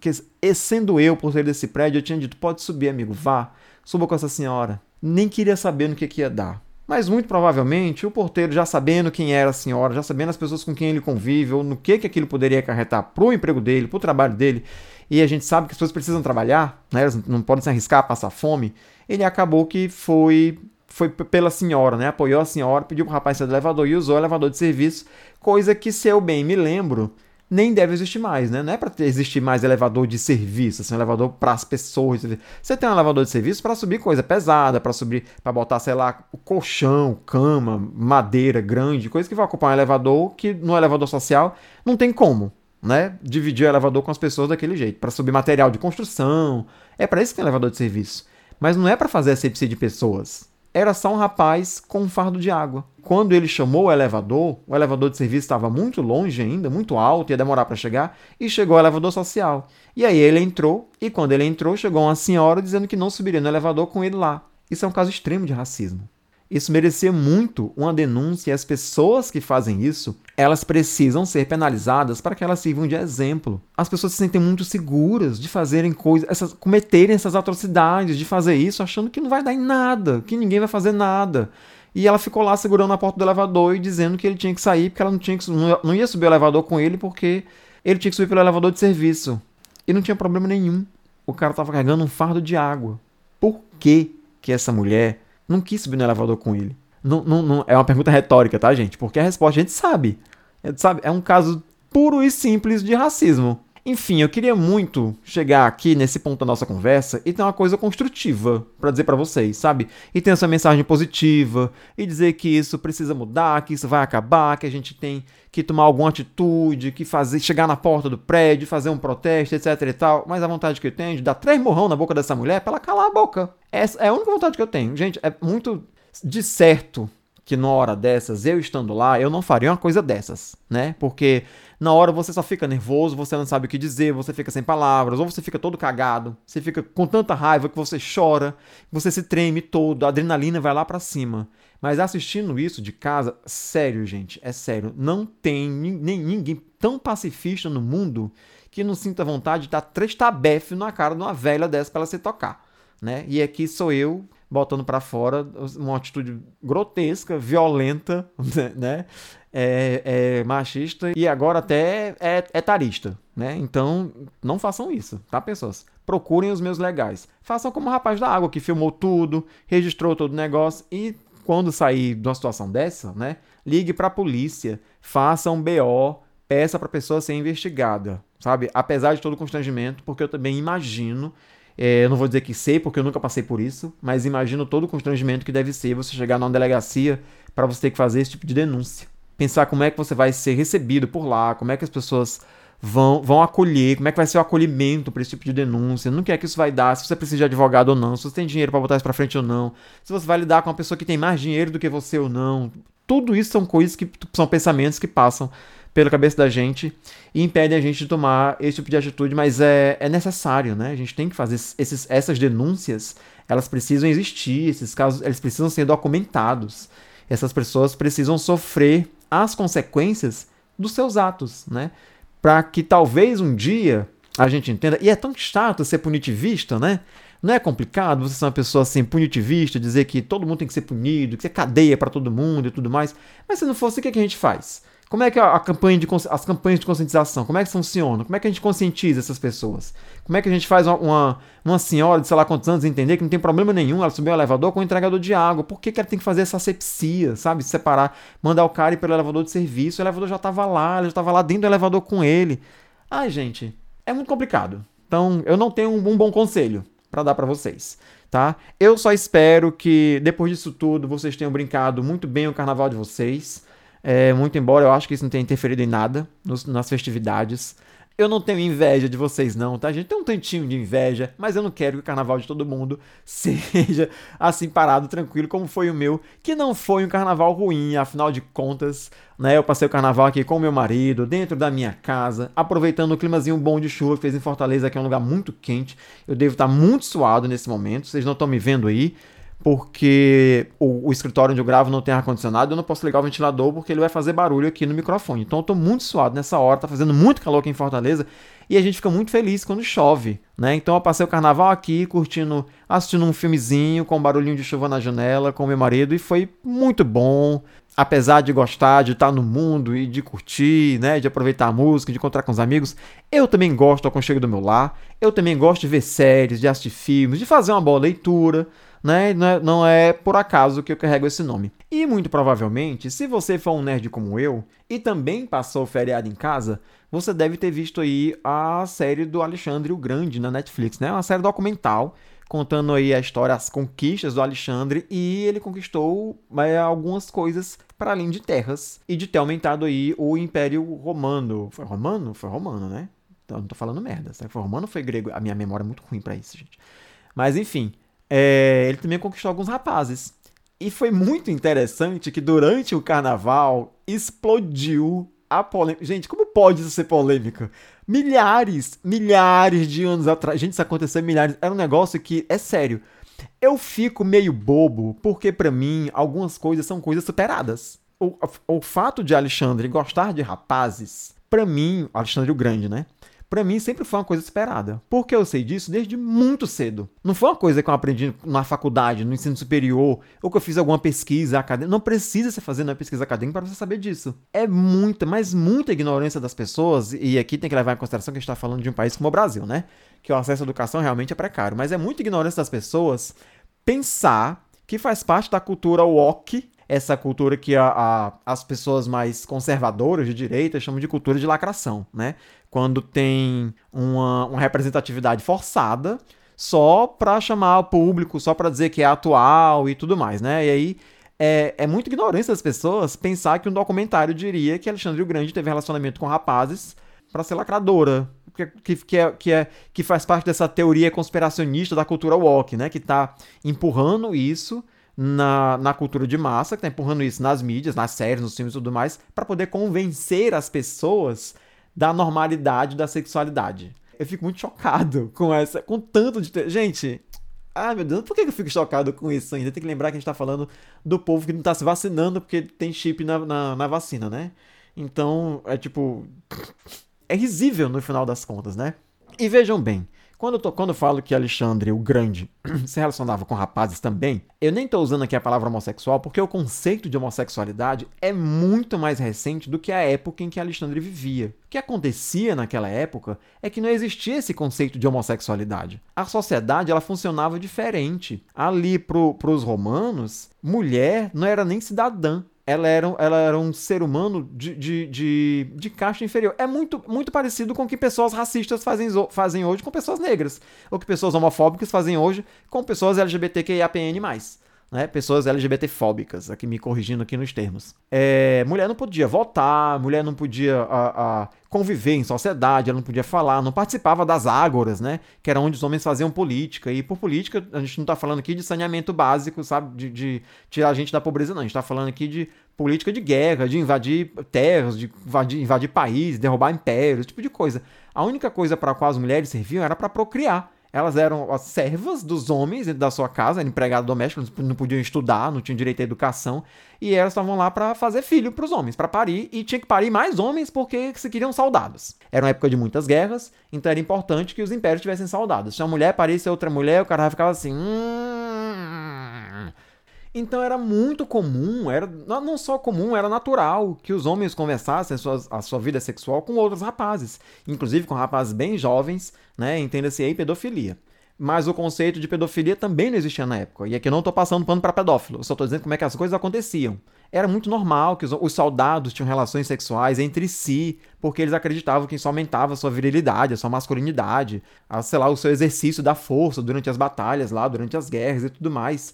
Que, sendo eu o porteiro desse prédio, eu tinha dito: pode subir, amigo, vá. Suba com essa senhora. Nem queria saber no que, que ia dar. Mas muito provavelmente o porteiro, já sabendo quem era a senhora, já sabendo as pessoas com quem ele convive, ou no que, que aquilo poderia acarretar para o emprego dele, para o trabalho dele, e a gente sabe que as pessoas precisam trabalhar, né? elas não podem se arriscar a passar fome, ele acabou que foi foi pela senhora, né? Apoiou a senhora, pediu para o rapaz sair do elevador e usou o elevador de serviço, coisa que, se eu bem me lembro, nem deve existir mais, né? Não é para existir mais elevador de serviço, assim, um elevador para as pessoas. Você tem um elevador de serviço para subir coisa pesada, para subir, para botar, sei lá, colchão, cama, madeira grande, coisa que vai ocupar um elevador que no elevador social não tem como, né? Dividir o elevador com as pessoas daquele jeito, para subir material de construção. É para isso que tem elevador de serviço. Mas não é para fazer asepsia de pessoas era só um rapaz com um fardo de água. Quando ele chamou o elevador, o elevador de serviço estava muito longe ainda, muito alto, ia demorar para chegar, e chegou o elevador social. E aí ele entrou, e quando ele entrou, chegou uma senhora dizendo que não subiria no elevador com ele lá. Isso é um caso extremo de racismo. Isso merecia muito uma denúncia e as pessoas que fazem isso, elas precisam ser penalizadas para que elas sirvam de exemplo. As pessoas se sentem muito seguras de fazerem coisas, essas, cometerem essas atrocidades, de fazer isso achando que não vai dar em nada, que ninguém vai fazer nada. E ela ficou lá segurando a porta do elevador e dizendo que ele tinha que sair porque ela não, tinha que, não ia subir o elevador com ele porque ele tinha que subir pelo elevador de serviço. E não tinha problema nenhum. O cara estava carregando um fardo de água. Por que que essa mulher não quis subir no elevador com ele? Não, não, não, é uma pergunta retórica, tá, gente? Porque a resposta a gente sabe. A gente sabe. É um caso puro e simples de racismo. Enfim, eu queria muito chegar aqui nesse ponto da nossa conversa e ter uma coisa construtiva para dizer para vocês, sabe? E ter essa mensagem positiva e dizer que isso precisa mudar, que isso vai acabar, que a gente tem que tomar alguma atitude, que fazer, chegar na porta do prédio, fazer um protesto, etc e tal. Mas a vontade que eu tenho de dar três morrão na boca dessa mulher para ela calar a boca. Essa é a única vontade que eu tenho. Gente, é muito de certo que na hora dessas, eu estando lá, eu não faria uma coisa dessas, né? Porque na hora você só fica nervoso, você não sabe o que dizer, você fica sem palavras, ou você fica todo cagado, você fica com tanta raiva que você chora, você se treme todo, a adrenalina vai lá para cima. Mas assistindo isso de casa, sério, gente, é sério, não tem nem ninguém tão pacifista no mundo que não sinta vontade de dar três tabefes na cara de uma velha dessa para ela se tocar, né? E aqui sou eu botando para fora uma atitude grotesca, violenta, né? É, é, machista e agora até é, é tarista, né? Então não façam isso, tá, pessoas? Procurem os meus legais. Façam como o rapaz da água que filmou tudo, registrou todo o negócio e quando sair de uma situação dessa, né? Ligue para a polícia, faça um BO, peça para a pessoa ser investigada, sabe? Apesar de todo o constrangimento, porque eu também imagino é, eu não vou dizer que sei, porque eu nunca passei por isso, mas imagino todo o constrangimento que deve ser você chegar numa delegacia para você ter que fazer esse tipo de denúncia. pensar como é que você vai ser recebido por lá, como é que as pessoas vão, vão acolher, como é que vai ser o acolhimento para esse tipo de denúncia, no que é que isso vai dar, se você precisa de advogado ou não, se você tem dinheiro para botar isso para frente ou não, se você vai lidar com uma pessoa que tem mais dinheiro do que você ou não. Tudo isso são coisas que são pensamentos que passam pela cabeça da gente e impedem a gente de tomar esse tipo de atitude, mas é, é necessário, né? A gente tem que fazer esses, essas denúncias, elas precisam existir, esses casos, eles precisam ser documentados. Essas pessoas precisam sofrer as consequências dos seus atos, né? para que talvez um dia a gente entenda. E é tão chato ser punitivista, né? Não é complicado você ser uma pessoa assim, punitivista, dizer que todo mundo tem que ser punido, que você cadeia para todo mundo e tudo mais. Mas se não fosse, o que, é que a gente faz? Como é que a, campanha de, as campanhas de conscientização, como é que funcionam? Como é que a gente conscientiza essas pessoas? Como é que a gente faz uma, uma, uma senhora de sei lá quantos anos entender que não tem problema nenhum ela subir o elevador com o entregador de água? Por que, que ela tem que fazer essa asepsia, sabe? Separar, mandar o cara ir pelo elevador de serviço. O elevador já estava lá, ela já estava lá dentro do elevador com ele. Ai, gente, é muito complicado. Então, eu não tenho um, um bom conselho para dar para vocês, tá? Eu só espero que depois disso tudo vocês tenham brincado muito bem o carnaval de vocês. É, muito embora eu acho que isso não tenha interferido em nada nos, nas festividades. Eu não tenho inveja de vocês, não, tá, gente? Tem um tantinho de inveja, mas eu não quero que o carnaval de todo mundo seja assim parado, tranquilo, como foi o meu, que não foi um carnaval ruim, afinal de contas, né? Eu passei o carnaval aqui com meu marido, dentro da minha casa, aproveitando o climazinho bom de chuva que fez em Fortaleza, que é um lugar muito quente. Eu devo estar muito suado nesse momento, vocês não estão me vendo aí porque o, o, escritório onde eu gravo não tem ar-condicionado, eu não posso ligar o ventilador porque ele vai fazer barulho aqui no microfone. Então eu tô muito suado nessa hora, tá fazendo muito calor aqui em Fortaleza e a gente fica muito feliz quando chove, né? Então eu passei o carnaval aqui curtindo, assistindo um filmezinho com um barulhinho de chuva na janela com meu marido e foi muito bom. Apesar de gostar de estar no mundo e de curtir, né, de aproveitar a música, de encontrar com os amigos, eu também gosto do aconchego do meu lar. Eu também gosto de ver séries, de assistir filmes, de fazer uma boa leitura né? Não é, não é por acaso que eu carrego esse nome. E muito provavelmente, se você for um nerd como eu e também passou feriado em casa, você deve ter visto aí a série do Alexandre o Grande na Netflix, né? Uma série documental contando aí a história, as conquistas do Alexandre e ele conquistou é, algumas coisas para além de terras e de ter aumentado aí o Império Romano. Foi romano? Foi romano, né? Então, não tô falando merda. Será que foi romano ou foi grego? A minha memória é muito ruim para isso, gente. Mas enfim, é, ele também conquistou alguns rapazes. E foi muito interessante que durante o carnaval explodiu a polêmica. Gente, como pode isso ser polêmica? Milhares, milhares de anos atrás. Gente, isso aconteceu milhares. Era um negócio que, é sério. Eu fico meio bobo, porque para mim algumas coisas são coisas superadas. O, o fato de Alexandre gostar de rapazes, para mim, Alexandre o Grande, né? Para mim sempre foi uma coisa esperada. Porque eu sei disso desde muito cedo. Não foi uma coisa que eu aprendi na faculdade, no ensino superior, ou que eu fiz alguma pesquisa acadêmica. Não precisa você fazer uma pesquisa acadêmica para você saber disso. É muita, mas muita ignorância das pessoas, e aqui tem que levar em consideração que a gente está falando de um país como o Brasil, né? Que o acesso à educação realmente é precário. Mas é muita ignorância das pessoas pensar que faz parte da cultura woke essa cultura que a, a, as pessoas mais conservadoras de direita chamam de cultura de lacração, né? Quando tem uma, uma representatividade forçada só para chamar o público, só para dizer que é atual e tudo mais, né? E aí é, é muita ignorância das pessoas pensar que um documentário diria que Alexandre o Grande teve relacionamento com rapazes para ser lacradora, que, que, que, é, que, é, que faz parte dessa teoria conspiracionista da cultura woke, né? Que está empurrando isso na, na cultura de massa, que está empurrando isso nas mídias, nas séries, nos filmes e tudo mais, para poder convencer as pessoas da normalidade da sexualidade. Eu fico muito chocado com essa, com tanto de. Gente, ah, meu Deus, por que eu fico chocado com isso ainda? Tem que lembrar que a gente tá falando do povo que não tá se vacinando porque tem chip na, na, na, vacina, né? Então, é tipo. É risível no final das contas, né? E vejam bem, quando eu, tô, quando eu falo que Alexandre, o Grande, se relacionava com rapazes também, eu nem estou usando aqui a palavra homossexual, porque o conceito de homossexualidade é muito mais recente do que a época em que Alexandre vivia. O que acontecia naquela época é que não existia esse conceito de homossexualidade. A sociedade ela funcionava diferente. Ali para os romanos, mulher não era nem cidadã ela era, ela era um ser humano de, de, de, de caixa inferior. É muito, muito parecido com o que pessoas racistas fazem, fazem hoje com pessoas negras. Ou que pessoas homofóbicas fazem hoje com pessoas LGBTQIAPN+. Né, pessoas LGBTfóbicas, aqui me corrigindo aqui nos termos. É, mulher não podia votar, mulher não podia a, a, conviver em sociedade, ela não podia falar, não participava das ágoras, né, que era onde os homens faziam política. E por política, a gente não está falando aqui de saneamento básico, sabe, de, de tirar a gente da pobreza, não. A gente está falando aqui de política de guerra, de invadir terras, de invadir, invadir países, derrubar impérios, esse tipo de coisa. A única coisa para a qual as mulheres serviam era para procriar. Elas eram as servas dos homens dentro da sua casa, eram empregadas domésticas, não podiam estudar, não tinham direito à educação, e elas estavam lá para fazer filho para os homens, para parir, e tinha que parir mais homens porque se queriam soldados. Era uma época de muitas guerras, então era importante que os impérios tivessem soldados. Se uma mulher parisse outra mulher, o cara ficava assim. Hum... Então era muito comum, era não só comum, era natural que os homens conversassem a sua, a sua vida sexual com outros rapazes, inclusive com rapazes bem jovens, né? Entenda-se aí pedofilia. Mas o conceito de pedofilia também não existia na época. E aqui eu não estou passando pano para pedófilo, só estou dizendo como é que as coisas aconteciam. Era muito normal que os, os, soldados tinham relações sexuais entre si, porque eles acreditavam que isso aumentava a sua virilidade, a sua masculinidade, a, sei lá, o seu exercício da força durante as batalhas lá, durante as guerras e tudo mais.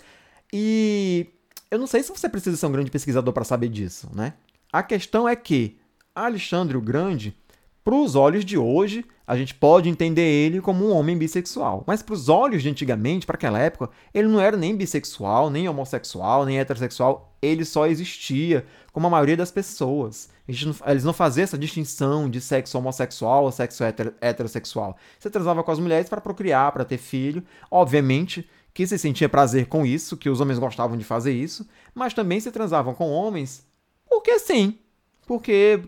E eu não sei se você precisa ser um grande pesquisador para saber disso, né? A questão é que Alexandre o Grande, para os olhos de hoje, a gente pode entender ele como um homem bissexual. Mas para os olhos de antigamente, para aquela época, ele não era nem bissexual, nem homossexual, nem heterossexual. Ele só existia, como a maioria das pessoas. Eles não faziam essa distinção de sexo homossexual ou sexo heterossexual. Você transava com as mulheres para procriar, para ter filho. Obviamente que se sentia prazer com isso, que os homens gostavam de fazer isso, mas também se transavam com homens porque sim, porque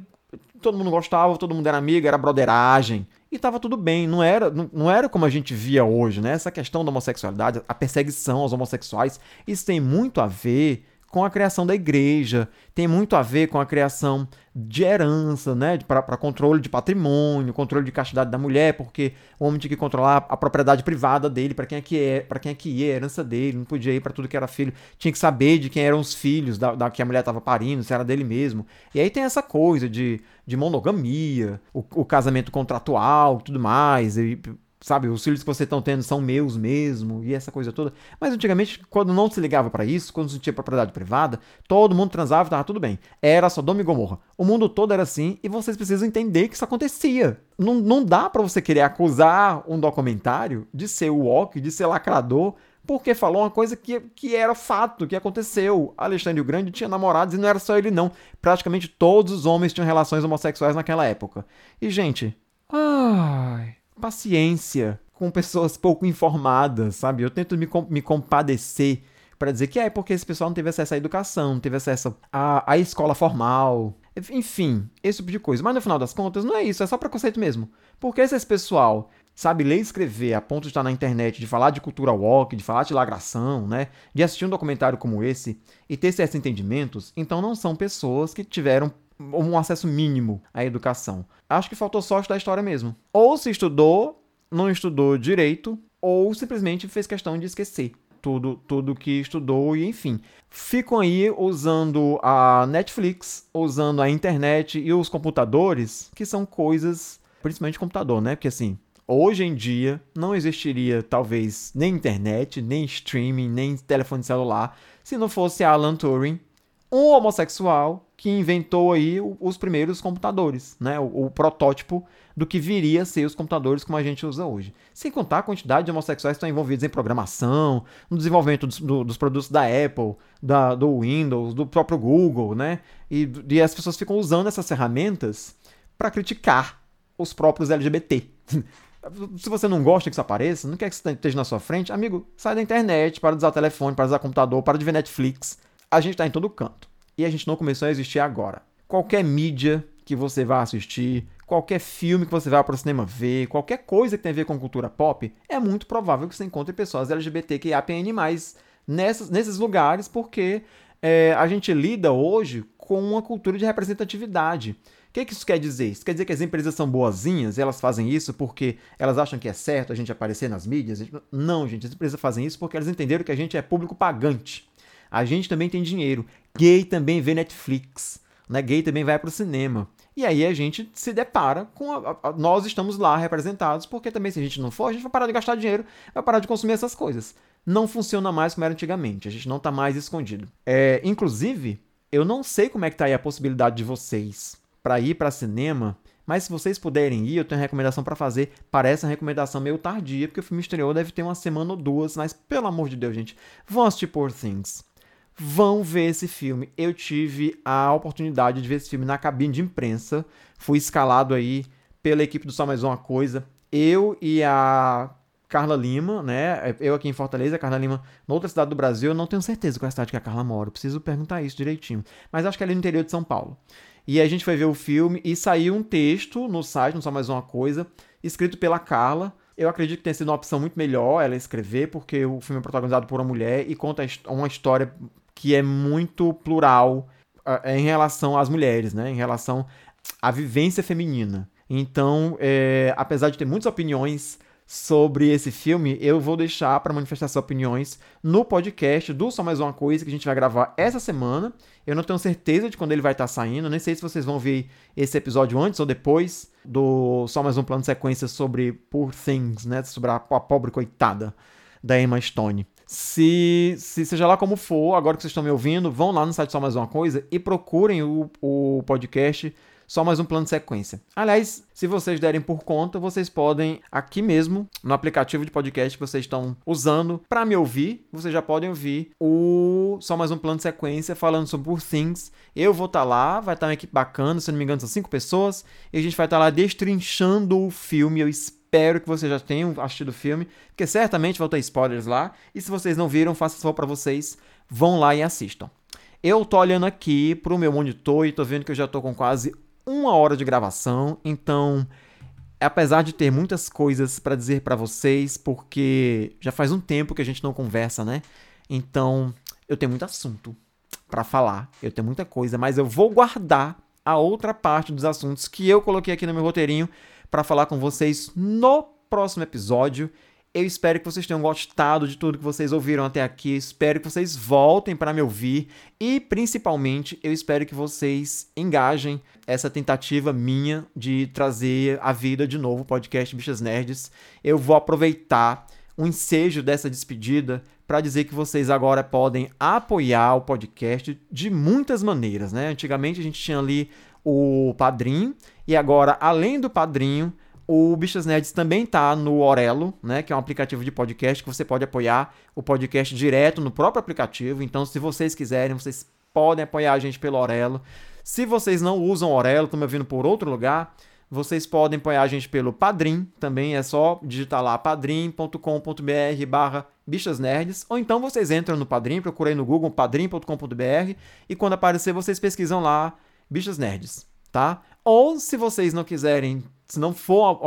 todo mundo gostava, todo mundo era amigo, era broderagem. E tava tudo bem, não era, não, não era como a gente via hoje, né? Essa questão da homossexualidade, a perseguição aos homossexuais, isso tem muito a ver com a criação da igreja, tem muito a ver com a criação de herança, né, para controle de patrimônio, controle de castidade da mulher, porque o homem tinha que controlar a propriedade privada dele, para quem é que é, para quem é que ia, a herança dele, não podia ir para tudo que era filho, tinha que saber de quem eram os filhos da, da que a mulher estava parindo, se era dele mesmo. E aí tem essa coisa de, de monogamia, o, o casamento contratual, tudo mais, e sabe, os filhos que vocês estão tendo são meus mesmo, e essa coisa toda. Mas antigamente, quando não se ligava para isso, quando não tinha propriedade privada, todo mundo transava e tava tudo bem. Era Sodoma e Gomorra. O mundo todo era assim, e vocês precisam entender que isso acontecia. Não, não dá para você querer acusar um documentário de ser walk, de ser lacrador, porque falou uma coisa que, que era fato, que aconteceu. Alexandre o Grande tinha namorados e não era só ele não. Praticamente todos os homens tinham relações homossexuais naquela época. E, gente... Ai paciência com pessoas pouco informadas, sabe? Eu tento me, me compadecer para dizer que é porque esse pessoal não teve acesso à educação, não teve acesso à, à escola formal, enfim, esse tipo de coisa. Mas no final das contas, não é isso, é só preconceito mesmo. Porque se esse pessoal sabe ler e escrever a ponto de estar na internet, de falar de cultura walk, de falar de lagração, né? De assistir um documentário como esse e ter esses entendimentos, então não são pessoas que tiveram um acesso mínimo à educação. Acho que faltou sorte da história mesmo. Ou se estudou, não estudou direito, ou simplesmente fez questão de esquecer tudo, tudo que estudou e enfim. Ficam aí usando a Netflix, usando a internet e os computadores, que são coisas, principalmente computador, né? Porque assim, hoje em dia não existiria talvez nem internet, nem streaming, nem telefone celular, se não fosse Alan Turing, um homossexual que inventou aí os primeiros computadores, né? O, o, protótipo do que viria a ser os computadores como a gente usa hoje. Sem contar a quantidade de homossexuais que estão envolvidos em programação, no desenvolvimento dos, do, dos produtos da Apple, da, do Windows, do próprio Google, né? E, e as pessoas ficam usando essas ferramentas para criticar os próprios LGBT. Se você não gosta que isso apareça, não quer que isso esteja na sua frente, amigo, sai da internet, para de usar o telefone, para de usar o computador, para de ver Netflix. A gente está em todo canto e a gente não começou a existir agora. Qualquer mídia que você vá assistir, qualquer filme que você vá para o cinema ver, qualquer coisa que tenha a ver com cultura pop, é muito provável que você encontre pessoas LGBTQIAPN+, nessas, nesses lugares, porque é, a gente lida hoje com uma cultura de representatividade. O que, que isso quer dizer? Isso quer dizer que as empresas são boazinhas, elas fazem isso porque elas acham que é certo a gente aparecer nas mídias? Não, gente, as empresas fazem isso porque elas entenderam que a gente é público pagante. A gente também tem dinheiro. Gay também vê Netflix. Né? Gay também vai para o cinema. E aí a gente se depara com. A, a, nós estamos lá representados, porque também se a gente não for, a gente vai parar de gastar dinheiro, vai parar de consumir essas coisas. não funciona mais como era antigamente. A gente não tá mais escondido. É, inclusive, eu não sei como é que tá aí a possibilidade de vocês para ir para cinema, mas se vocês puderem ir, eu tenho uma recomendação para fazer. Parece uma recomendação meio tardia, porque o filme estreou deve ter uma semana ou duas, mas pelo amor de Deus, gente, vão assistir Poor Things. Vão ver esse filme. Eu tive a oportunidade de ver esse filme na cabine de imprensa. Fui escalado aí pela equipe do Só Mais Uma Coisa. Eu e a Carla Lima, né? Eu aqui em Fortaleza, a Carla Lima, noutra cidade do Brasil, eu não tenho certeza qual é a cidade que a Carla mora. Eu preciso perguntar isso direitinho. Mas acho que é ali no interior de São Paulo. E a gente foi ver o filme e saiu um texto no site, não só mais uma coisa, escrito pela Carla. Eu acredito que tenha sido uma opção muito melhor ela escrever, porque o filme é protagonizado por uma mulher e conta uma história que é muito plural uh, em relação às mulheres, né? Em relação à vivência feminina. Então, é, apesar de ter muitas opiniões sobre esse filme, eu vou deixar para manifestar suas opiniões no podcast do Só Mais Uma Coisa que a gente vai gravar essa semana. Eu não tenho certeza de quando ele vai estar tá saindo, nem sei se vocês vão ver esse episódio antes ou depois do Só Mais Um Plano de Sequência sobre Poor Things, né? Sobre a, a pobre coitada da Emma Stone. Se, se seja lá como for, agora que vocês estão me ouvindo, vão lá no site Só Mais Uma Coisa e procurem o, o podcast só mais um plano de sequência. Aliás, se vocês derem por conta, vocês podem aqui mesmo, no aplicativo de podcast que vocês estão usando para me ouvir, vocês já podem ouvir o só mais um plano de sequência falando sobre Things. Eu vou estar tá lá, vai estar tá uma equipe bacana, se não me engano são cinco pessoas, e a gente vai estar tá lá destrinchando o filme. Eu espero que vocês já tenham assistido o filme, porque certamente vão ter spoilers lá. E se vocês não viram, faça só para vocês, vão lá e assistam. Eu tô olhando aqui pro meu monitor e tô vendo que eu já tô com quase uma hora de gravação, então apesar de ter muitas coisas para dizer para vocês, porque já faz um tempo que a gente não conversa, né? Então, eu tenho muito assunto para falar, eu tenho muita coisa, mas eu vou guardar a outra parte dos assuntos que eu coloquei aqui no meu roteirinho para falar com vocês no próximo episódio. Eu espero que vocês tenham gostado de tudo que vocês ouviram até aqui. Espero que vocês voltem para me ouvir e, principalmente, eu espero que vocês engajem essa tentativa minha de trazer à vida de novo o podcast Bichas Nerds. Eu vou aproveitar o ensejo dessa despedida para dizer que vocês agora podem apoiar o podcast de muitas maneiras, né? Antigamente a gente tinha ali o padrinho e agora, além do padrinho, o Bichas Nerds também está no Orelo, né, que é um aplicativo de podcast que você pode apoiar o podcast direto no próprio aplicativo. Então, se vocês quiserem, vocês podem apoiar a gente pelo Orelo. Se vocês não usam Orelo, estão me ouvindo por outro lugar, vocês podem apoiar a gente pelo Padrim, também é só digitar lá padrim.com.br barra bichasnerds, ou então vocês entram no Padrim, procurem no Google padrim.com.br e quando aparecer vocês pesquisam lá Bichas Nerds, tá? Ou se vocês não quiserem se não for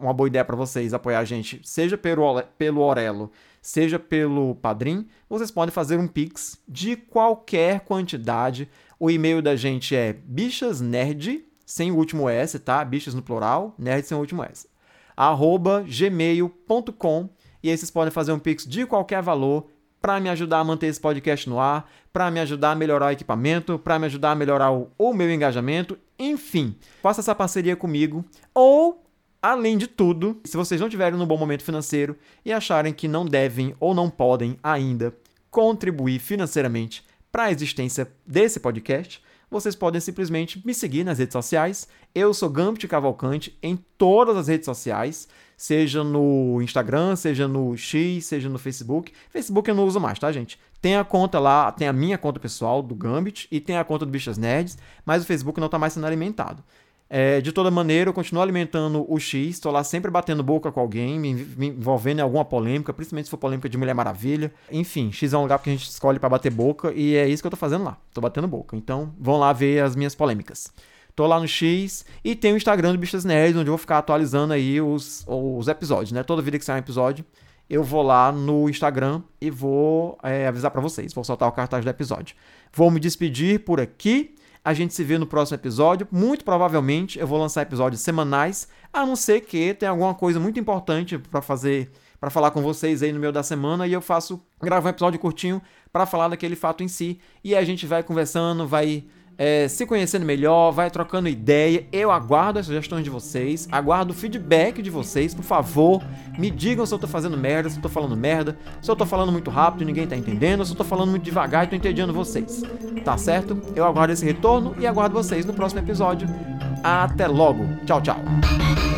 uma boa ideia para vocês apoiar a gente, seja pelo, pelo Orelo, seja pelo Padrim, vocês podem fazer um Pix de qualquer quantidade. O e-mail da gente é bichasnerd, sem o último S, tá? Bichas no plural, nerd sem o último S. arroba gmail.com e aí vocês podem fazer um Pix de qualquer valor para me ajudar a manter esse podcast no ar, para me ajudar a melhorar o equipamento, para me ajudar a melhorar o, o meu engajamento, enfim, faça essa parceria comigo. Ou Além de tudo, se vocês não tiverem no bom momento financeiro e acharem que não devem ou não podem ainda contribuir financeiramente para a existência desse podcast, vocês podem simplesmente me seguir nas redes sociais. Eu sou Gambit Cavalcante em todas as redes sociais seja no Instagram, seja no X, seja no Facebook. Facebook eu não uso mais, tá, gente? Tem a conta lá, tem a minha conta pessoal do Gambit e tem a conta do Bichas Nerds, mas o Facebook não está mais sendo alimentado. É, de toda maneira, eu continuo alimentando o X, estou lá sempre batendo boca com alguém, me, me, envolvendo em alguma polêmica, principalmente se for polêmica de Mulher Maravilha. Enfim, X é um lugar que a gente escolhe para bater boca e é isso que eu estou fazendo lá. Estou batendo boca. Então, vão lá ver as minhas polêmicas. Tô lá no X e tem o Instagram do Bichas Nerds, onde eu vou ficar atualizando aí os, os episódios, né? Toda vida que sair um episódio, eu vou lá no Instagram e vou é, avisar para vocês. Vou soltar o cartaz do episódio. Vou me despedir por aqui. A gente se vê no próximo episódio. Muito provavelmente eu vou lançar episódios semanais, a não ser que tenha alguma coisa muito importante para fazer, para falar com vocês aí no meio da semana e eu faço gravar um episódio curtinho para falar daquele fato em si e a gente vai conversando, vai é, se conhecendo melhor, vai trocando ideia. Eu aguardo as sugestões de vocês, aguardo o feedback de vocês, por favor. Me digam se eu tô fazendo merda, se eu tô falando merda, se eu tô falando muito rápido e ninguém tá entendendo, se eu tô falando muito devagar e tô entediando vocês. Tá certo? Eu aguardo esse retorno e aguardo vocês no próximo episódio. Até logo. Tchau, tchau.